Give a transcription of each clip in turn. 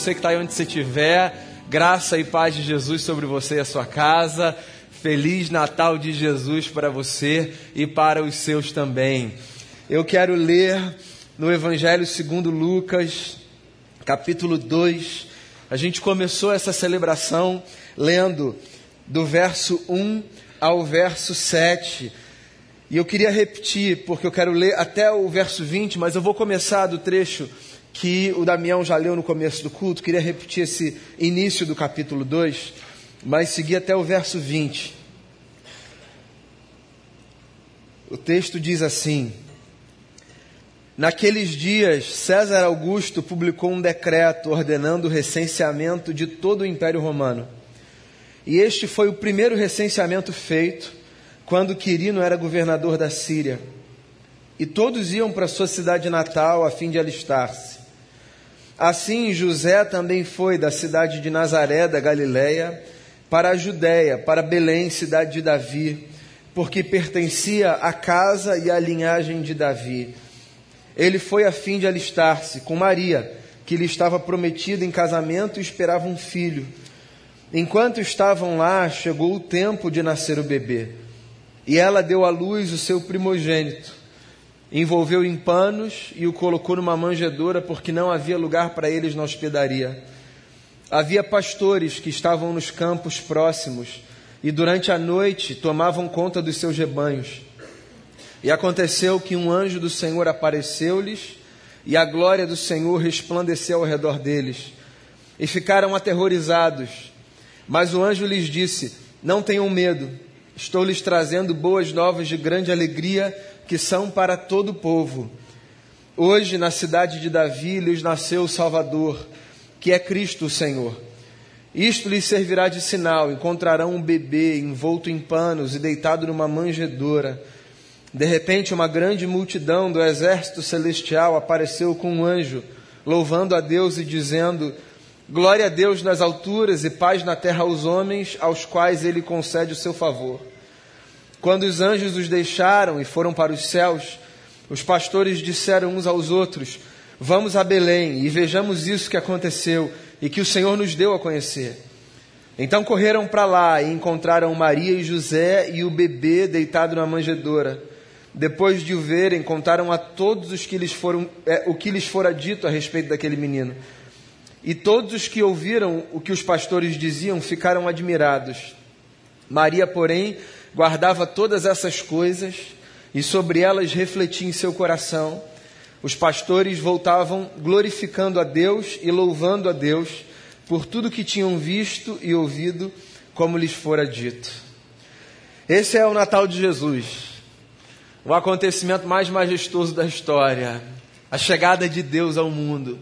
Você que está aí onde você estiver, graça e paz de Jesus sobre você e a sua casa. Feliz Natal de Jesus para você e para os seus também. Eu quero ler no Evangelho segundo Lucas, capítulo 2. A gente começou essa celebração lendo do verso 1 ao verso 7. E eu queria repetir, porque eu quero ler até o verso 20, mas eu vou começar do trecho que o Damião já leu no começo do culto. Queria repetir esse início do capítulo 2, mas seguir até o verso 20. O texto diz assim: Naqueles dias, César Augusto publicou um decreto ordenando o recenseamento de todo o Império Romano. E este foi o primeiro recenseamento feito quando Quirino era governador da Síria. E todos iam para sua cidade natal a fim de alistar-se. Assim, José também foi da cidade de Nazaré, da Galiléia, para a Judéia, para Belém, cidade de Davi, porque pertencia à casa e à linhagem de Davi. Ele foi a fim de alistar-se com Maria, que lhe estava prometida em casamento e esperava um filho. Enquanto estavam lá, chegou o tempo de nascer o bebê. E ela deu à luz o seu primogênito, envolveu em panos e o colocou numa manjedoura, porque não havia lugar para eles na hospedaria. Havia pastores que estavam nos campos próximos e durante a noite tomavam conta dos seus rebanhos. E aconteceu que um anjo do Senhor apareceu-lhes e a glória do Senhor resplandeceu ao redor deles. E ficaram aterrorizados. Mas o anjo lhes disse: Não tenham medo. Estou lhes trazendo boas novas de grande alegria que são para todo o povo. Hoje, na cidade de Davi, lhes nasceu o Salvador, que é Cristo o Senhor. Isto lhes servirá de sinal: encontrarão um bebê envolto em panos e deitado numa manjedoura. De repente, uma grande multidão do exército celestial apareceu com um anjo, louvando a Deus e dizendo: Glória a Deus nas alturas e paz na terra aos homens, aos quais ele concede o seu favor. Quando os anjos os deixaram e foram para os céus, os pastores disseram uns aos outros: Vamos a Belém e vejamos isso que aconteceu e que o Senhor nos deu a conhecer. Então correram para lá e encontraram Maria e José e o bebê deitado na manjedoura. Depois de o verem, contaram a todos os que lhes foram, é, o que lhes fora dito a respeito daquele menino. E todos os que ouviram o que os pastores diziam ficaram admirados. Maria, porém, guardava todas essas coisas e sobre elas refletia em seu coração. Os pastores voltavam glorificando a Deus e louvando a Deus por tudo que tinham visto e ouvido, como lhes fora dito. Esse é o Natal de Jesus, o acontecimento mais majestoso da história, a chegada de Deus ao mundo.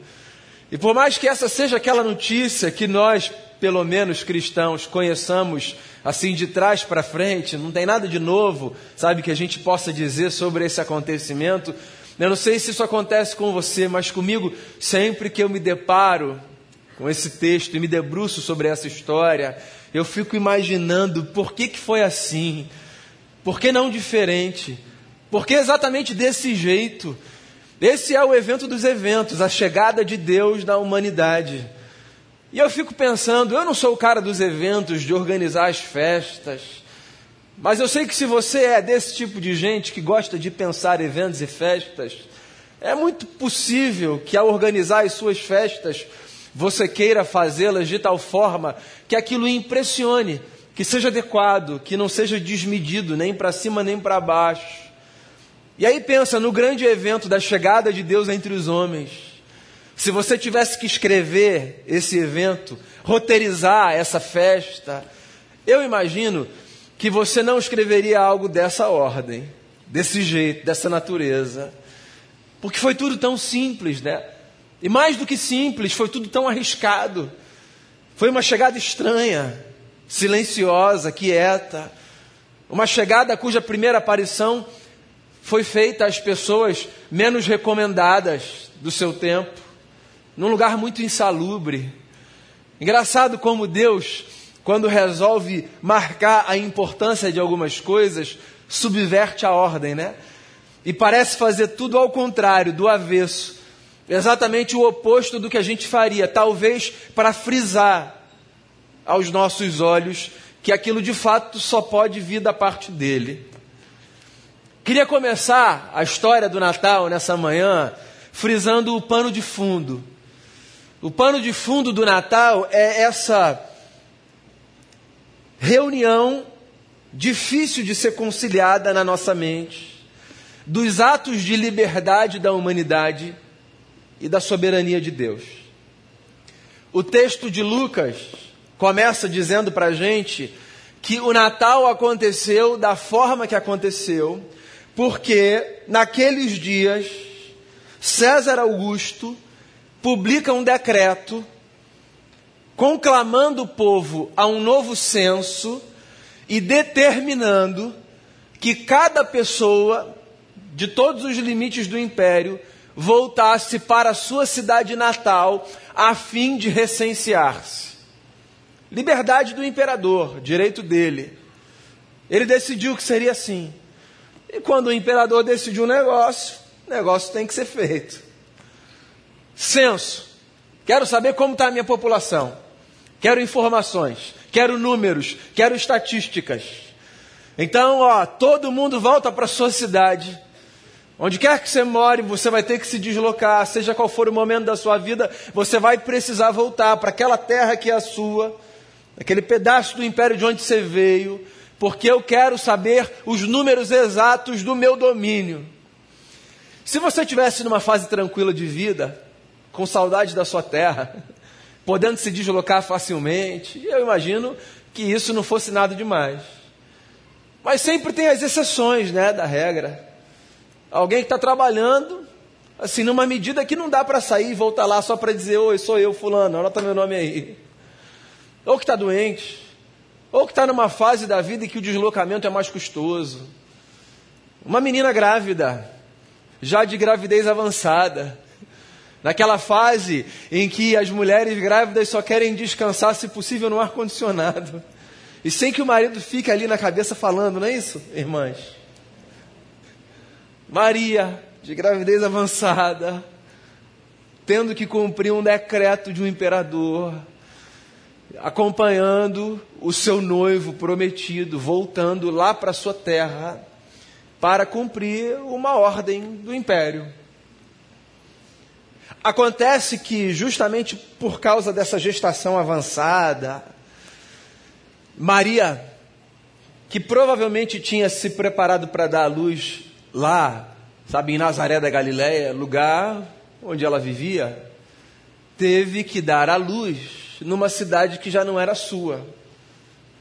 E por mais que essa seja aquela notícia que nós, pelo menos cristãos, conheçamos assim de trás para frente, não tem nada de novo, sabe, que a gente possa dizer sobre esse acontecimento. Eu não sei se isso acontece com você, mas comigo, sempre que eu me deparo com esse texto e me debruço sobre essa história, eu fico imaginando por que, que foi assim, por que não diferente, por que exatamente desse jeito. Esse é o evento dos eventos, a chegada de Deus na humanidade. E eu fico pensando, eu não sou o cara dos eventos, de organizar as festas, mas eu sei que se você é desse tipo de gente que gosta de pensar eventos e festas, é muito possível que ao organizar as suas festas, você queira fazê-las de tal forma que aquilo impressione, que seja adequado, que não seja desmedido, nem para cima nem para baixo. E aí pensa no grande evento da chegada de Deus entre os homens. Se você tivesse que escrever esse evento, roteirizar essa festa, eu imagino que você não escreveria algo dessa ordem, desse jeito, dessa natureza. Porque foi tudo tão simples, né? E mais do que simples, foi tudo tão arriscado. Foi uma chegada estranha, silenciosa, quieta. Uma chegada cuja primeira aparição foi feita às pessoas menos recomendadas do seu tempo num lugar muito insalubre. Engraçado como Deus, quando resolve marcar a importância de algumas coisas, subverte a ordem, né? E parece fazer tudo ao contrário, do avesso. Exatamente o oposto do que a gente faria, talvez para frisar aos nossos olhos que aquilo de fato só pode vir da parte dele. Queria começar a história do Natal nessa manhã frisando o pano de fundo. O pano de fundo do Natal é essa reunião difícil de ser conciliada na nossa mente dos atos de liberdade da humanidade e da soberania de Deus. O texto de Lucas começa dizendo para a gente que o Natal aconteceu da forma que aconteceu, porque naqueles dias César Augusto publica um decreto conclamando o povo a um novo censo e determinando que cada pessoa de todos os limites do império voltasse para a sua cidade natal a fim de recensear-se. Liberdade do imperador, direito dele. Ele decidiu que seria assim. E quando o imperador decidiu um negócio, o negócio tem que ser feito. Censo. Quero saber como está a minha população. Quero informações. Quero números. Quero estatísticas. Então, ó, todo mundo volta para sua cidade. Onde quer que você more, você vai ter que se deslocar, seja qual for o momento da sua vida, você vai precisar voltar para aquela terra que é a sua, aquele pedaço do império de onde você veio, porque eu quero saber os números exatos do meu domínio. Se você estivesse numa fase tranquila de vida, com saudade da sua terra, podendo se deslocar facilmente, eu imagino que isso não fosse nada demais. Mas sempre tem as exceções, né, da regra. Alguém que está trabalhando, assim, numa medida que não dá para sair e voltar lá só para dizer, oi, sou eu, fulano, anota meu nome aí. Ou que está doente, ou que está numa fase da vida em que o deslocamento é mais custoso. Uma menina grávida, já de gravidez avançada, naquela fase em que as mulheres grávidas só querem descansar, se possível, no ar-condicionado. E sem que o marido fique ali na cabeça falando, não é isso, irmãs? Maria, de gravidez avançada, tendo que cumprir um decreto de um imperador, acompanhando o seu noivo prometido, voltando lá para sua terra para cumprir uma ordem do império. Acontece que, justamente por causa dessa gestação avançada, Maria, que provavelmente tinha se preparado para dar à luz lá, sabe, em Nazaré da Galiléia, lugar onde ela vivia, teve que dar à luz numa cidade que já não era sua,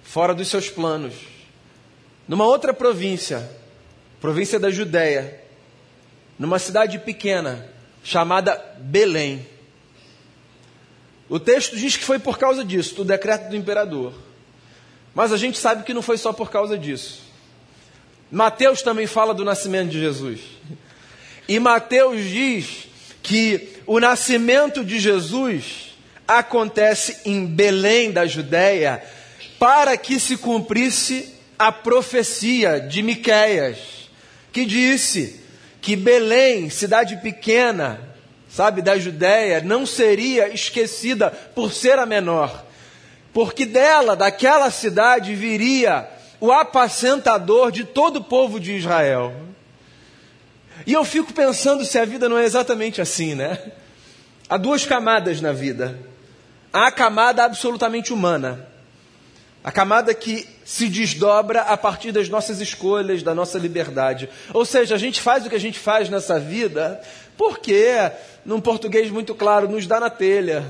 fora dos seus planos, numa outra província, província da Judéia, numa cidade pequena chamada Belém. O texto diz que foi por causa disso, do decreto do imperador. Mas a gente sabe que não foi só por causa disso. Mateus também fala do nascimento de Jesus. E Mateus diz que o nascimento de Jesus acontece em Belém da Judéia, para que se cumprisse a profecia de Miqueias, que disse que Belém, cidade pequena, sabe, da Judéia, não seria esquecida por ser a menor, porque dela, daquela cidade, viria o apacentador de todo o povo de Israel. E eu fico pensando se a vida não é exatamente assim, né? Há duas camadas na vida há a camada absolutamente humana. A camada que se desdobra a partir das nossas escolhas, da nossa liberdade. Ou seja, a gente faz o que a gente faz nessa vida porque, num português muito claro, nos dá na telha.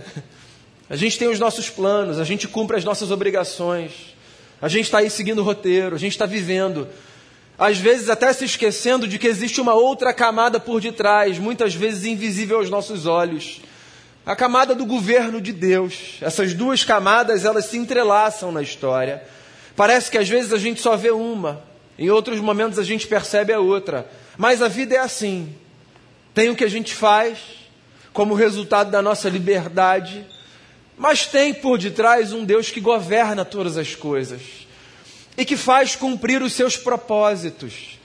A gente tem os nossos planos, a gente cumpre as nossas obrigações. A gente está aí seguindo o roteiro, a gente está vivendo. Às vezes até se esquecendo de que existe uma outra camada por detrás, muitas vezes invisível aos nossos olhos a camada do governo de Deus. Essas duas camadas, elas se entrelaçam na história. Parece que às vezes a gente só vê uma, em outros momentos a gente percebe a outra. Mas a vida é assim. Tem o que a gente faz como resultado da nossa liberdade, mas tem por detrás um Deus que governa todas as coisas e que faz cumprir os seus propósitos.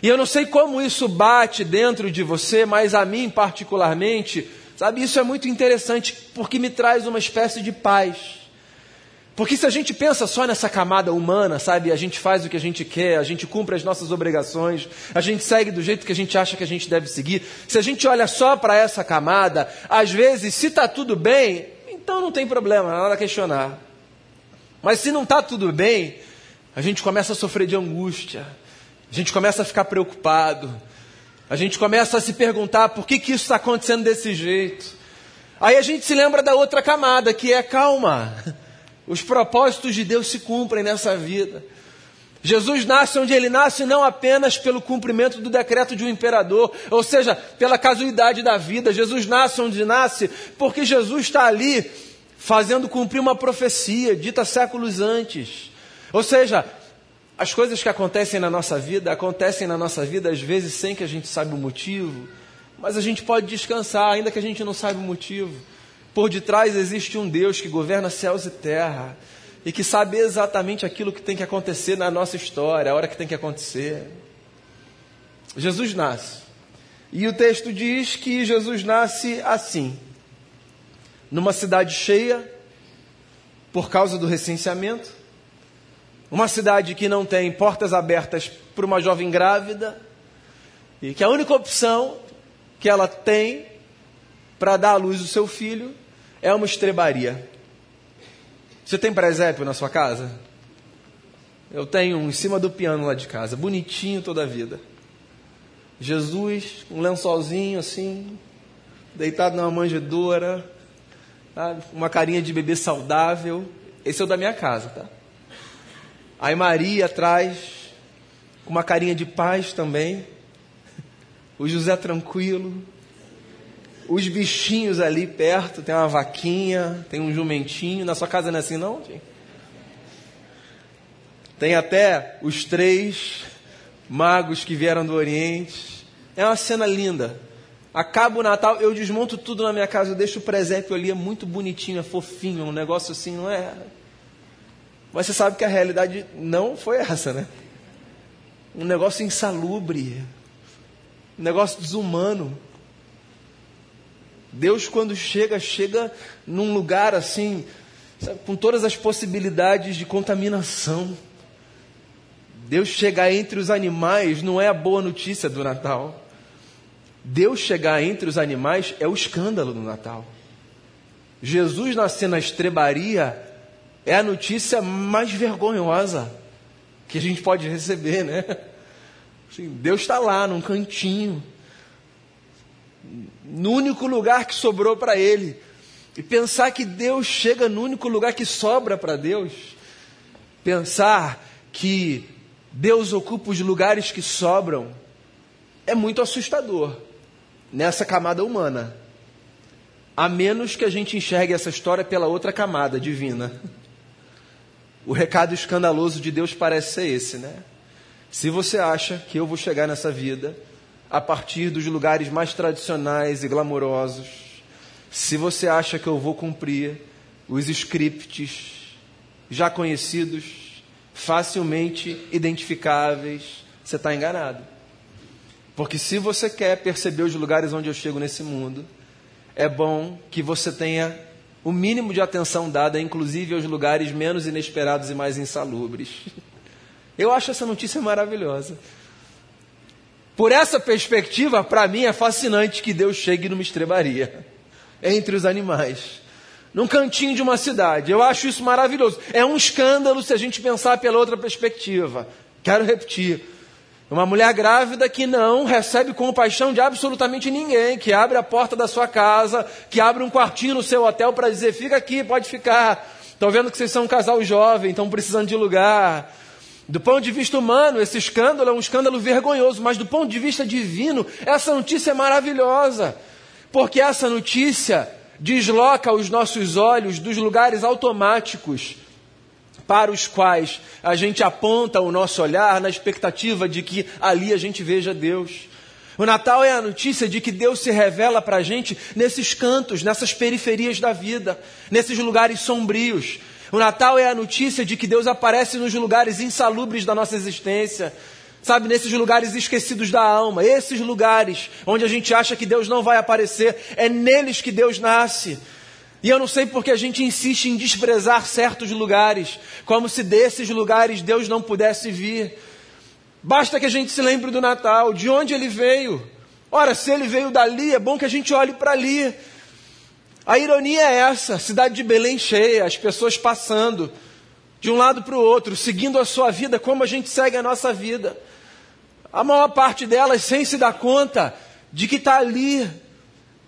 E eu não sei como isso bate dentro de você, mas a mim particularmente, sabe, isso é muito interessante porque me traz uma espécie de paz. Porque se a gente pensa só nessa camada humana, sabe, a gente faz o que a gente quer, a gente cumpre as nossas obrigações, a gente segue do jeito que a gente acha que a gente deve seguir. Se a gente olha só para essa camada, às vezes, se está tudo bem, então não tem problema, nada a questionar. Mas se não está tudo bem, a gente começa a sofrer de angústia, a gente começa a ficar preocupado, a gente começa a se perguntar por que, que isso está acontecendo desse jeito. Aí a gente se lembra da outra camada, que é calma. Os propósitos de Deus se cumprem nessa vida. Jesus nasce onde ele nasce não apenas pelo cumprimento do decreto de um imperador, ou seja, pela casualidade da vida. Jesus nasce onde nasce porque Jesus está ali fazendo cumprir uma profecia dita séculos antes. Ou seja, as coisas que acontecem na nossa vida acontecem na nossa vida às vezes sem que a gente saiba o motivo, mas a gente pode descansar ainda que a gente não saiba o motivo. Por detrás existe um Deus que governa céus e terra e que sabe exatamente aquilo que tem que acontecer na nossa história, a hora que tem que acontecer. Jesus nasce. E o texto diz que Jesus nasce assim, numa cidade cheia, por causa do recenseamento, uma cidade que não tem portas abertas para uma jovem grávida, e que a única opção que ela tem para dar à luz o seu filho é uma estrebaria. Você tem presépio na sua casa? Eu tenho um em cima do piano lá de casa, bonitinho toda a vida. Jesus, um lençolzinho assim, deitado numa manjedoura, sabe? uma carinha de bebê saudável. Esse é o da minha casa, tá? Aí Maria atrás, com uma carinha de paz também. O José tranquilo, os bichinhos ali perto, tem uma vaquinha, tem um jumentinho. Na sua casa não é assim, não? Tem até os três magos que vieram do Oriente. É uma cena linda. Acaba o Natal, eu desmonto tudo na minha casa, eu deixo o presépio ali, é muito bonitinho, é fofinho, é um negócio assim, não é? Mas você sabe que a realidade não foi essa, né? Um negócio insalubre, um negócio desumano. Deus, quando chega, chega num lugar assim, sabe, com todas as possibilidades de contaminação. Deus chegar entre os animais não é a boa notícia do Natal. Deus chegar entre os animais é o escândalo do Natal. Jesus nascer na estrebaria é a notícia mais vergonhosa que a gente pode receber, né? Assim, Deus está lá, num cantinho, no único lugar que sobrou para ele. E pensar que Deus chega no único lugar que sobra para Deus. Pensar que Deus ocupa os lugares que sobram é muito assustador nessa camada humana. A menos que a gente enxergue essa história pela outra camada divina. O recado escandaloso de Deus parece ser esse, né? Se você acha que eu vou chegar nessa vida a partir dos lugares mais tradicionais e glamourosos, se você acha que eu vou cumprir os scripts já conhecidos, facilmente identificáveis, você está enganado. Porque se você quer perceber os lugares onde eu chego nesse mundo, é bom que você tenha o mínimo de atenção dada, inclusive aos lugares menos inesperados e mais insalubres. Eu acho essa notícia maravilhosa. Por essa perspectiva, para mim é fascinante que Deus chegue numa estrebaria entre os animais, num cantinho de uma cidade. Eu acho isso maravilhoso. É um escândalo se a gente pensar pela outra perspectiva. Quero repetir. Uma mulher grávida que não recebe compaixão de absolutamente ninguém, que abre a porta da sua casa, que abre um quartinho no seu hotel para dizer: fica aqui, pode ficar. Estou vendo que vocês são um casal jovem, estão precisando de lugar. Do ponto de vista humano, esse escândalo é um escândalo vergonhoso, mas do ponto de vista divino, essa notícia é maravilhosa, porque essa notícia desloca os nossos olhos dos lugares automáticos para os quais a gente aponta o nosso olhar na expectativa de que ali a gente veja Deus. O Natal é a notícia de que Deus se revela para a gente nesses cantos, nessas periferias da vida, nesses lugares sombrios, o Natal é a notícia de que Deus aparece nos lugares insalubres da nossa existência. Sabe, nesses lugares esquecidos da alma, esses lugares onde a gente acha que Deus não vai aparecer, é neles que Deus nasce. E eu não sei porque a gente insiste em desprezar certos lugares, como se desses lugares Deus não pudesse vir. Basta que a gente se lembre do Natal, de onde ele veio. Ora, se ele veio dali, é bom que a gente olhe para ali. A ironia é essa: cidade de Belém cheia, as pessoas passando de um lado para o outro, seguindo a sua vida como a gente segue a nossa vida. A maior parte delas sem se dar conta de que está ali,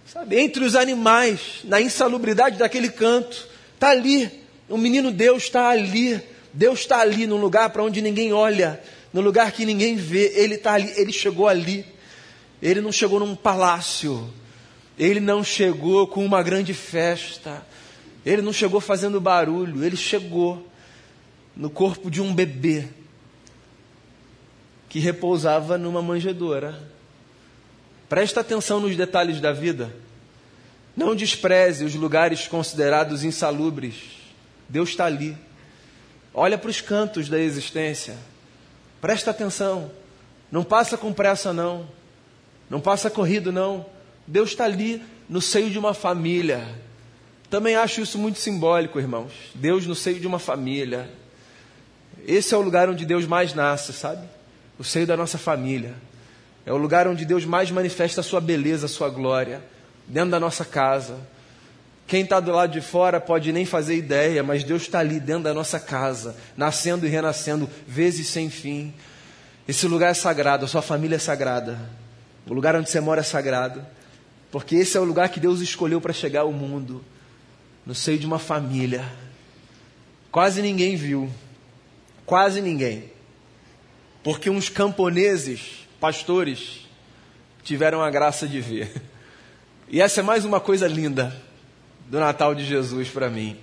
sabe, entre os animais, na insalubridade daquele canto. Está ali. O menino Deus está ali. Deus está ali, num lugar para onde ninguém olha no lugar que ninguém vê. Ele está ali, ele chegou ali. Ele não chegou num palácio. Ele não chegou com uma grande festa. Ele não chegou fazendo barulho. Ele chegou no corpo de um bebê que repousava numa manjedoura. Presta atenção nos detalhes da vida. Não despreze os lugares considerados insalubres. Deus está ali. Olha para os cantos da existência. Presta atenção. Não passa com pressa, não. Não passa corrido, não. Deus está ali no seio de uma família. Também acho isso muito simbólico, irmãos. Deus no seio de uma família. Esse é o lugar onde Deus mais nasce, sabe? O seio da nossa família. É o lugar onde Deus mais manifesta a sua beleza, a sua glória. Dentro da nossa casa. Quem está do lado de fora pode nem fazer ideia, mas Deus está ali dentro da nossa casa, nascendo e renascendo, vezes sem fim. Esse lugar é sagrado, a sua família é sagrada. O lugar onde você mora é sagrado. Porque esse é o lugar que Deus escolheu para chegar ao mundo no seio de uma família. Quase ninguém viu. Quase ninguém. Porque uns camponeses, pastores, tiveram a graça de ver. E essa é mais uma coisa linda do Natal de Jesus para mim.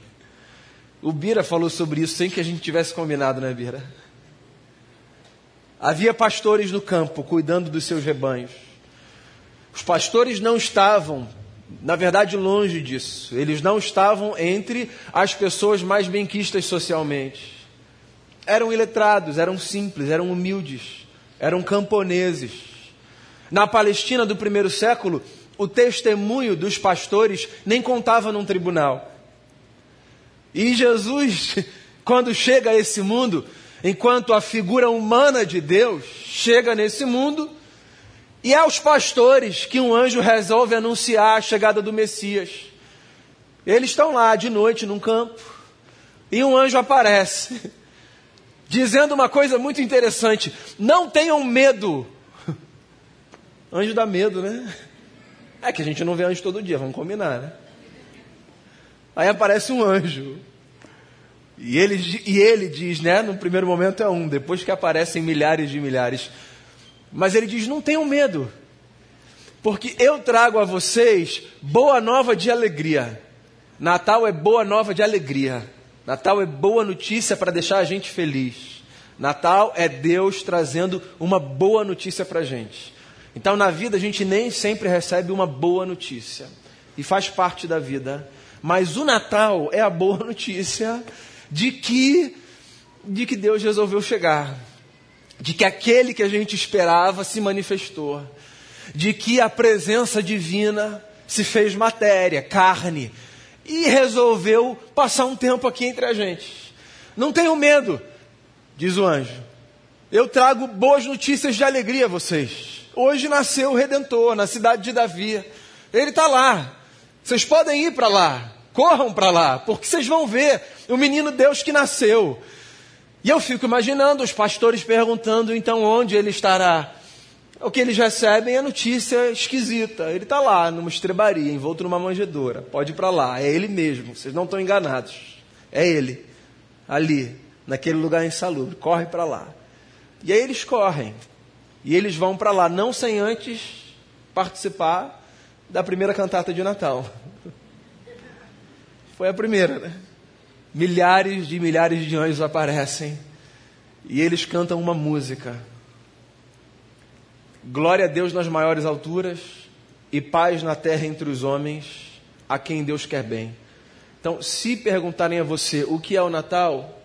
O Bira falou sobre isso sem que a gente tivesse combinado, né, Bira? Havia pastores no campo cuidando dos seus rebanhos. Os pastores não estavam, na verdade, longe disso. Eles não estavam entre as pessoas mais benquistas socialmente. Eram iletrados, eram simples, eram humildes, eram camponeses. Na Palestina do primeiro século, o testemunho dos pastores nem contava num tribunal. E Jesus, quando chega a esse mundo, enquanto a figura humana de Deus chega nesse mundo, e é aos pastores que um anjo resolve anunciar a chegada do Messias. Eles estão lá de noite num campo, e um anjo aparece, dizendo uma coisa muito interessante: não tenham medo. Anjo dá medo, né? É que a gente não vê anjo todo dia, vamos combinar, né? Aí aparece um anjo. E ele, e ele diz, né? No primeiro momento é um, depois que aparecem milhares de milhares. Mas ele diz: não tenham medo, porque eu trago a vocês boa nova de alegria. Natal é boa nova de alegria. Natal é boa notícia para deixar a gente feliz. Natal é Deus trazendo uma boa notícia para a gente. Então, na vida, a gente nem sempre recebe uma boa notícia. E faz parte da vida. Mas o Natal é a boa notícia de que, de que Deus resolveu chegar. De que aquele que a gente esperava se manifestou. De que a presença divina se fez matéria, carne. E resolveu passar um tempo aqui entre a gente. Não tenham medo, diz o anjo. Eu trago boas notícias de alegria a vocês. Hoje nasceu o Redentor na cidade de Davi. Ele está lá. Vocês podem ir para lá. Corram para lá, porque vocês vão ver o menino Deus que nasceu. E eu fico imaginando os pastores perguntando então onde ele estará. O que eles recebem é notícia esquisita. Ele está lá, numa estrebaria, envolto numa manjedoura. Pode ir para lá, é ele mesmo, vocês não estão enganados. É ele, ali, naquele lugar insalubre. Corre para lá. E aí eles correm. E eles vão para lá, não sem antes participar da primeira cantata de Natal. Foi a primeira, né? Milhares de milhares de anjos aparecem e eles cantam uma música. Glória a Deus nas maiores alturas e paz na terra entre os homens, a quem Deus quer bem. Então, se perguntarem a você o que é o Natal,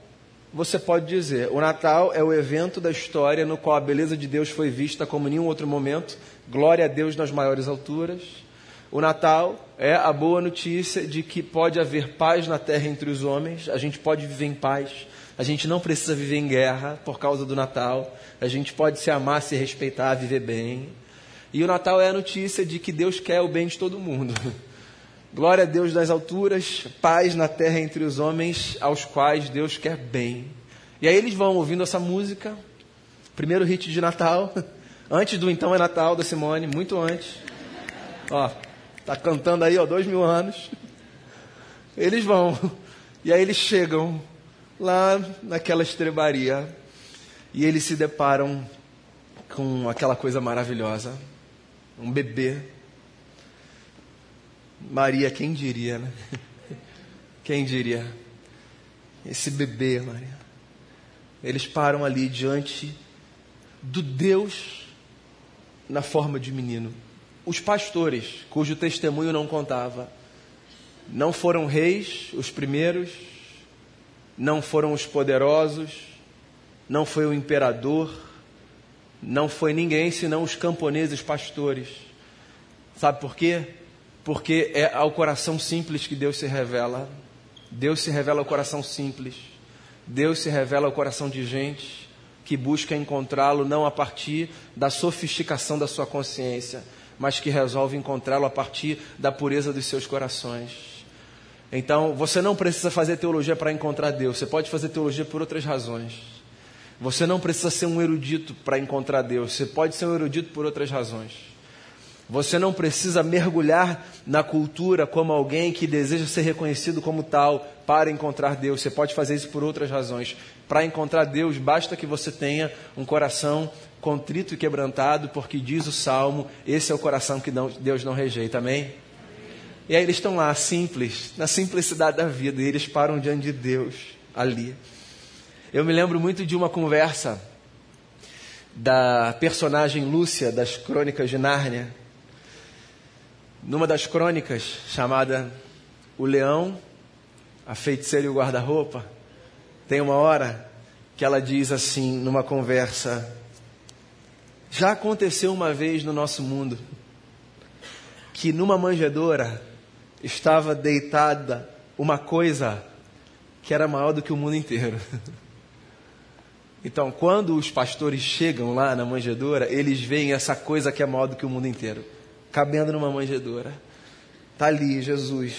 você pode dizer: o Natal é o evento da história no qual a beleza de Deus foi vista como nenhum outro momento. Glória a Deus nas maiores alturas. O Natal é a boa notícia de que pode haver paz na terra entre os homens, a gente pode viver em paz, a gente não precisa viver em guerra por causa do Natal, a gente pode se amar, se respeitar, viver bem. E o Natal é a notícia de que Deus quer o bem de todo mundo. Glória a Deus nas alturas, paz na terra entre os homens aos quais Deus quer bem. E aí eles vão ouvindo essa música, primeiro hit de Natal, antes do Então é Natal da Simone, muito antes. Ó, tá cantando aí, ó, dois mil anos. Eles vão, e aí eles chegam lá naquela estrebaria e eles se deparam com aquela coisa maravilhosa, um bebê Maria, quem diria, né? Quem diria? Esse bebê, Maria. Eles param ali diante do Deus na forma de menino. Os pastores, cujo testemunho não contava, não foram reis os primeiros, não foram os poderosos, não foi o imperador, não foi ninguém senão os camponeses pastores. Sabe por quê? porque é ao coração simples que Deus se revela. Deus se revela ao coração simples. Deus se revela ao coração de gente que busca encontrá-lo não a partir da sofisticação da sua consciência, mas que resolve encontrá-lo a partir da pureza dos seus corações. Então, você não precisa fazer teologia para encontrar Deus, você pode fazer teologia por outras razões. Você não precisa ser um erudito para encontrar Deus, você pode ser um erudito por outras razões. Você não precisa mergulhar na cultura como alguém que deseja ser reconhecido como tal para encontrar Deus. Você pode fazer isso por outras razões. Para encontrar Deus, basta que você tenha um coração contrito e quebrantado, porque diz o salmo: esse é o coração que Deus não rejeita. Amém? E aí eles estão lá, simples, na simplicidade da vida, e eles param diante de Deus ali. Eu me lembro muito de uma conversa da personagem Lúcia das Crônicas de Nárnia numa das crônicas chamada O Leão, a Feiticeira e o Guarda-Roupa, tem uma hora que ela diz assim, numa conversa: Já aconteceu uma vez no nosso mundo que numa manjedoura estava deitada uma coisa que era maior do que o mundo inteiro. Então, quando os pastores chegam lá na manjedoura, eles veem essa coisa que é maior do que o mundo inteiro cabendo numa manjedoura. Está ali Jesus.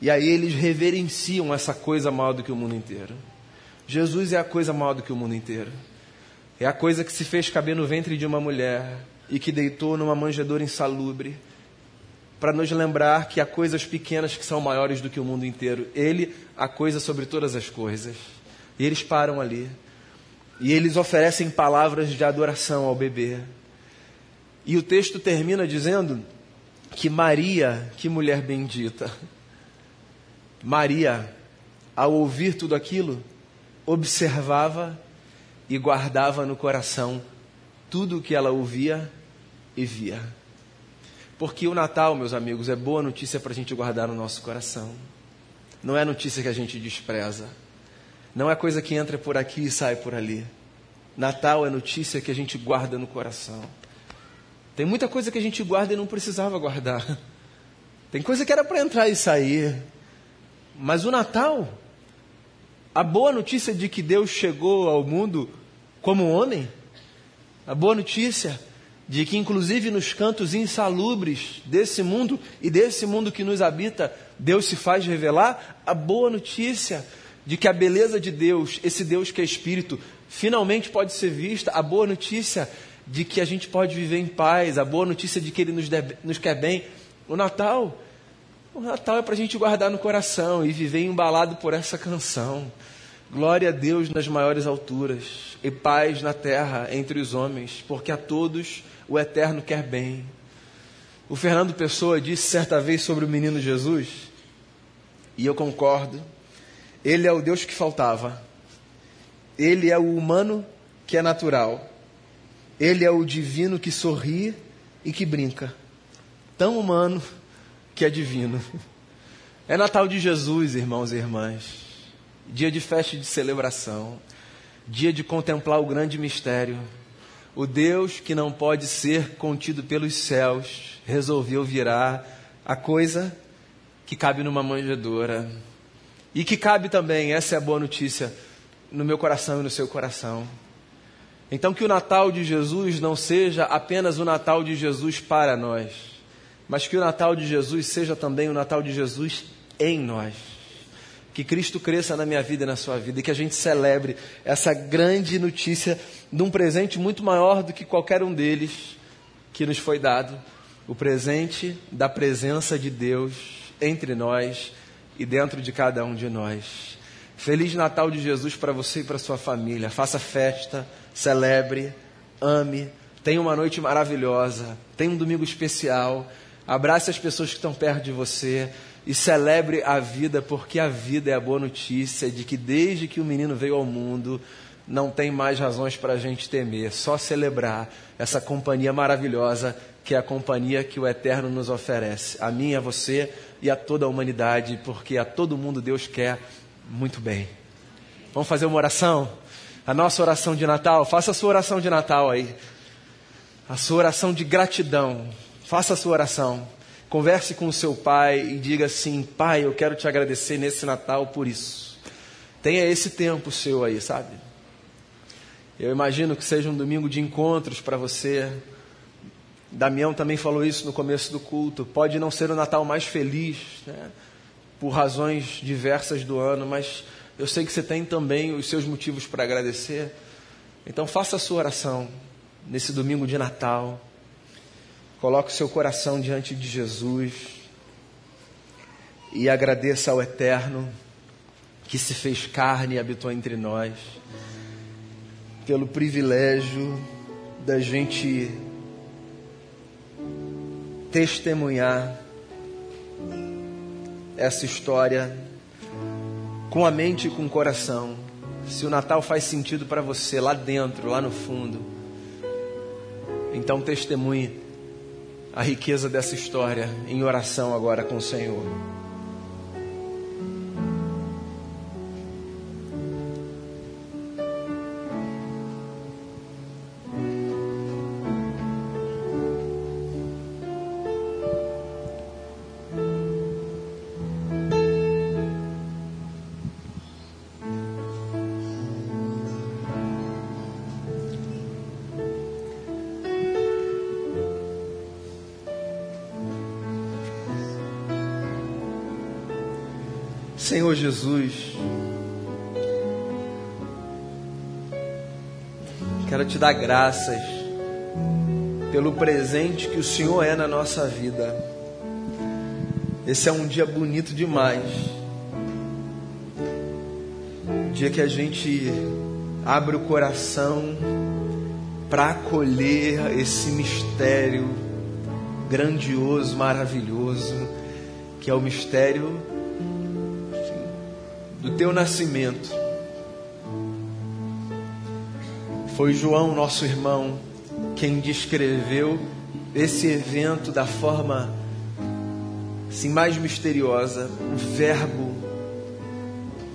E aí eles reverenciam essa coisa maior do que o mundo inteiro. Jesus é a coisa maior do que o mundo inteiro. É a coisa que se fez caber no ventre de uma mulher e que deitou numa manjedoura insalubre para nos lembrar que há coisas pequenas que são maiores do que o mundo inteiro. Ele, a coisa sobre todas as coisas. E eles param ali. E eles oferecem palavras de adoração ao bebê. E o texto termina dizendo que Maria, que mulher bendita, Maria, ao ouvir tudo aquilo, observava e guardava no coração tudo o que ela ouvia e via. Porque o Natal, meus amigos, é boa notícia para a gente guardar no nosso coração. Não é notícia que a gente despreza. Não é coisa que entra por aqui e sai por ali. Natal é notícia que a gente guarda no coração. Tem muita coisa que a gente guarda e não precisava guardar. Tem coisa que era para entrar e sair. Mas o Natal, a boa notícia de que Deus chegou ao mundo como homem, a boa notícia de que, inclusive nos cantos insalubres desse mundo e desse mundo que nos habita, Deus se faz revelar, a boa notícia de que a beleza de Deus, esse Deus que é Espírito, finalmente pode ser vista, a boa notícia de que a gente pode viver em paz, a boa notícia de que Ele nos, deve, nos quer bem. O Natal, o Natal é para a gente guardar no coração e viver embalado por essa canção. Glória a Deus nas maiores alturas e paz na terra entre os homens, porque a todos o Eterno quer bem. O Fernando Pessoa disse certa vez sobre o menino Jesus, e eu concordo, ele é o Deus que faltava, ele é o humano que é natural ele é o divino que sorri e que brinca. Tão humano que é divino. É Natal de Jesus, irmãos e irmãs. Dia de festa e de celebração, dia de contemplar o grande mistério. O Deus que não pode ser contido pelos céus resolveu virar a coisa que cabe numa manjedoura e que cabe também, essa é a boa notícia, no meu coração e no seu coração. Então, que o Natal de Jesus não seja apenas o Natal de Jesus para nós, mas que o Natal de Jesus seja também o Natal de Jesus em nós. Que Cristo cresça na minha vida e na sua vida e que a gente celebre essa grande notícia de um presente muito maior do que qualquer um deles que nos foi dado. O presente da presença de Deus entre nós e dentro de cada um de nós. Feliz Natal de Jesus para você e para sua família. Faça festa celebre, ame, tenha uma noite maravilhosa, tenha um domingo especial, abrace as pessoas que estão perto de você e celebre a vida, porque a vida é a boa notícia de que desde que o menino veio ao mundo, não tem mais razões para a gente temer, só celebrar essa companhia maravilhosa que é a companhia que o Eterno nos oferece, a mim, a você e a toda a humanidade, porque a todo mundo Deus quer muito bem. Vamos fazer uma oração? a nossa oração de Natal, faça a sua oração de Natal aí. A sua oração de gratidão. Faça a sua oração. Converse com o seu pai e diga assim: Pai, eu quero te agradecer nesse Natal por isso. Tenha esse tempo seu aí, sabe? Eu imagino que seja um domingo de encontros para você. Damião também falou isso no começo do culto. Pode não ser o Natal mais feliz, né? por razões diversas do ano, mas eu sei que você tem também os seus motivos para agradecer. Então faça a sua oração nesse domingo de Natal. Coloque o seu coração diante de Jesus e agradeça ao Eterno que se fez carne e habitou entre nós, pelo privilégio da gente testemunhar essa história com a mente e com o coração. Se o Natal faz sentido para você lá dentro, lá no fundo, então testemunhe a riqueza dessa história em oração agora com o Senhor. Senhor Jesus, quero te dar graças pelo presente que o Senhor é na nossa vida. Esse é um dia bonito demais. Dia que a gente abre o coração para acolher esse mistério grandioso, maravilhoso, que é o mistério do teu nascimento. Foi João, nosso irmão, quem descreveu esse evento da forma assim, mais misteriosa, o Verbo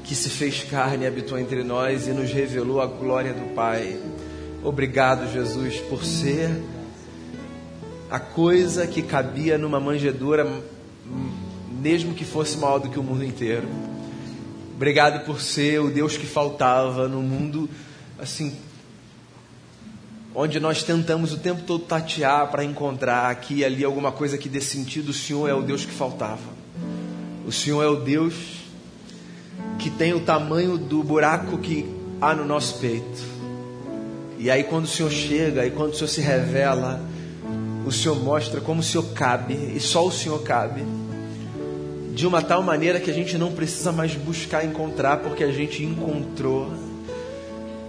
que se fez carne e habitou entre nós e nos revelou a glória do Pai. Obrigado, Jesus, por ser a coisa que cabia numa manjedoura, mesmo que fosse maior do que o mundo inteiro. Obrigado por ser o Deus que faltava no mundo, assim, onde nós tentamos o tempo todo tatear para encontrar aqui e ali alguma coisa que dê sentido. O Senhor é o Deus que faltava. O Senhor é o Deus que tem o tamanho do buraco que há no nosso peito. E aí, quando o Senhor chega e quando o Senhor se revela, o Senhor mostra como o Senhor cabe e só o Senhor cabe de uma tal maneira que a gente não precisa mais buscar encontrar, porque a gente encontrou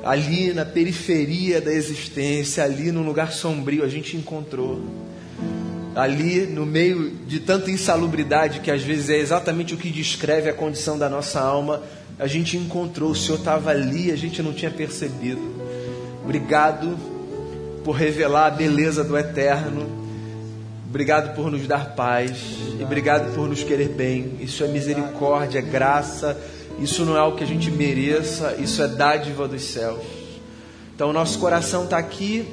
ali na periferia da existência, ali num lugar sombrio, a gente encontrou. Ali no meio de tanta insalubridade, que às vezes é exatamente o que descreve a condição da nossa alma, a gente encontrou, o Senhor estava ali, a gente não tinha percebido. Obrigado por revelar a beleza do eterno Obrigado por nos dar paz e obrigado por nos querer bem. Isso é misericórdia, é graça, Isso não é o que a gente mereça, isso é dádiva dos céus. Então, nosso coração está aqui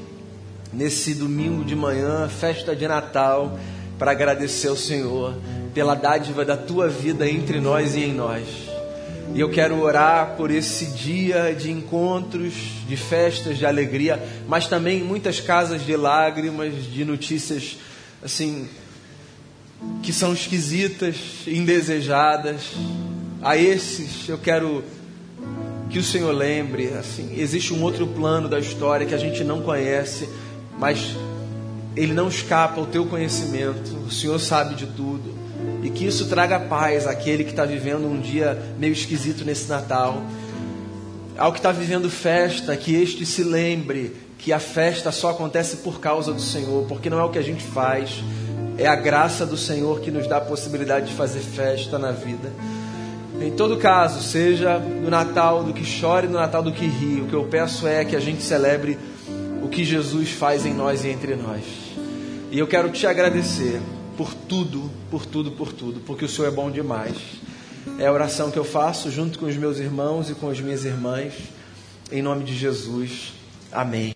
nesse domingo de manhã, festa de Natal, para agradecer ao Senhor pela dádiva da tua vida entre nós e em nós. E eu quero orar por esse dia de encontros, de festas, de alegria, mas também muitas casas de lágrimas, de notícias assim que são esquisitas, indesejadas. A esses eu quero que o Senhor lembre, assim, existe um outro plano da história que a gente não conhece, mas ele não escapa ao teu conhecimento. O Senhor sabe de tudo. E que isso traga paz àquele que está vivendo um dia meio esquisito nesse Natal. Ao que está vivendo festa, que este se lembre que a festa só acontece por causa do Senhor, porque não é o que a gente faz, é a graça do Senhor que nos dá a possibilidade de fazer festa na vida. Em todo caso, seja no Natal do que chore, no Natal do que ri, o que eu peço é que a gente celebre o que Jesus faz em nós e entre nós. E eu quero te agradecer por tudo, por tudo, por tudo, porque o Senhor é bom demais. É a oração que eu faço junto com os meus irmãos e com as minhas irmãs, em nome de Jesus. Amém.